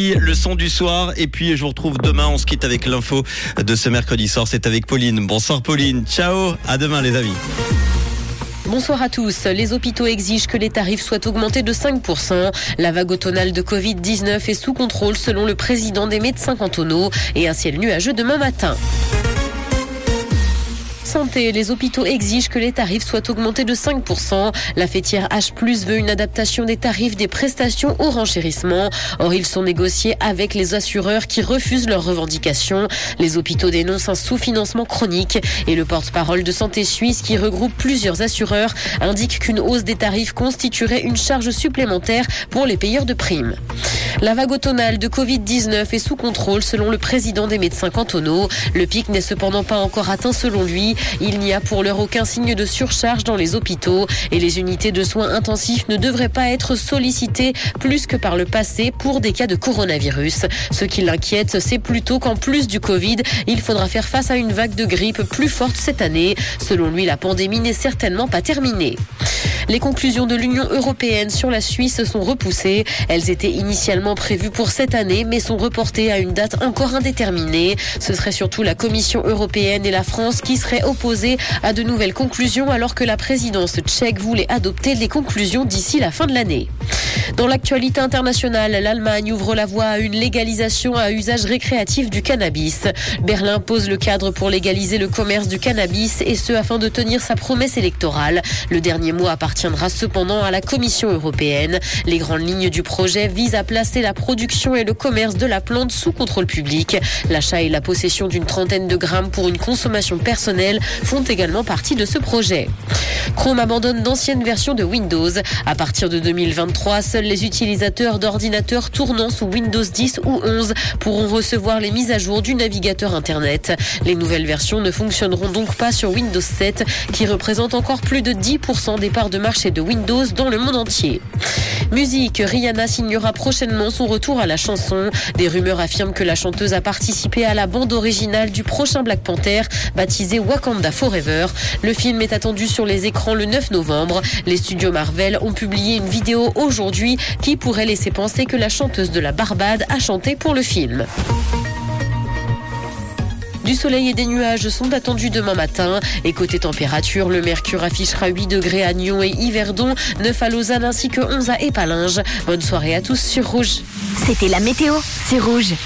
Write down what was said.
Le son du soir et puis je vous retrouve demain. On se quitte avec l'info de ce mercredi soir. C'est avec Pauline. Bonsoir Pauline. Ciao. À demain les amis. Bonsoir à tous. Les hôpitaux exigent que les tarifs soient augmentés de 5%. La vague automnale de Covid-19 est sous contrôle selon le président des médecins cantonaux et un ciel nuageux demain matin. Les hôpitaux exigent que les tarifs soient augmentés de 5%. La fêtière H+, veut une adaptation des tarifs des prestations au renchérissement. Or, ils sont négociés avec les assureurs qui refusent leurs revendications. Les hôpitaux dénoncent un sous-financement chronique et le porte-parole de Santé Suisse qui regroupe plusieurs assureurs indique qu'une hausse des tarifs constituerait une charge supplémentaire pour les payeurs de primes. La vague automnale de Covid-19 est sous contrôle selon le président des médecins cantonaux. Le pic n'est cependant pas encore atteint selon lui. Il n'y a pour l'heure aucun signe de surcharge dans les hôpitaux et les unités de soins intensifs ne devraient pas être sollicitées plus que par le passé pour des cas de coronavirus. Ce qui l'inquiète, c'est plutôt qu'en plus du Covid, il faudra faire face à une vague de grippe plus forte cette année. Selon lui, la pandémie n'est certainement pas terminée. Les conclusions de l'Union européenne sur la Suisse sont repoussées. Elles étaient initialement prévues pour cette année, mais sont reportées à une date encore indéterminée. Ce serait surtout la Commission européenne et la France qui seraient opposées à de nouvelles conclusions, alors que la présidence tchèque voulait adopter les conclusions d'ici la fin de l'année. Dans l'actualité internationale, l'Allemagne ouvre la voie à une légalisation à usage récréatif du cannabis. Berlin pose le cadre pour légaliser le commerce du cannabis et ce afin de tenir sa promesse électorale. Le dernier mot appartiendra cependant à la Commission européenne. Les grandes lignes du projet visent à placer la production et le commerce de la plante sous contrôle public. L'achat et la possession d'une trentaine de grammes pour une consommation personnelle font également partie de ce projet. Chrome abandonne d'anciennes versions de Windows. À partir de 2023, seuls les utilisateurs d'ordinateurs tournant sous Windows 10 ou 11 pourront recevoir les mises à jour du navigateur Internet. Les nouvelles versions ne fonctionneront donc pas sur Windows 7, qui représente encore plus de 10% des parts de marché de Windows dans le monde entier. Musique, Rihanna signera prochainement son retour à la chanson. Des rumeurs affirment que la chanteuse a participé à la bande originale du prochain Black Panther, baptisé Wakanda Forever. Le film est attendu sur les écrans le 9 novembre. Les studios Marvel ont publié une vidéo aujourd'hui qui pourrait laisser penser que la chanteuse de la Barbade a chanté pour le film. Du soleil et des nuages sont attendus demain matin. Et côté température, le mercure affichera 8 degrés à Nyon et Yverdon, 9 à Lausanne ainsi que 11 à Épalinges. Bonne soirée à tous sur Rouge. C'était la météo, c'est Rouge.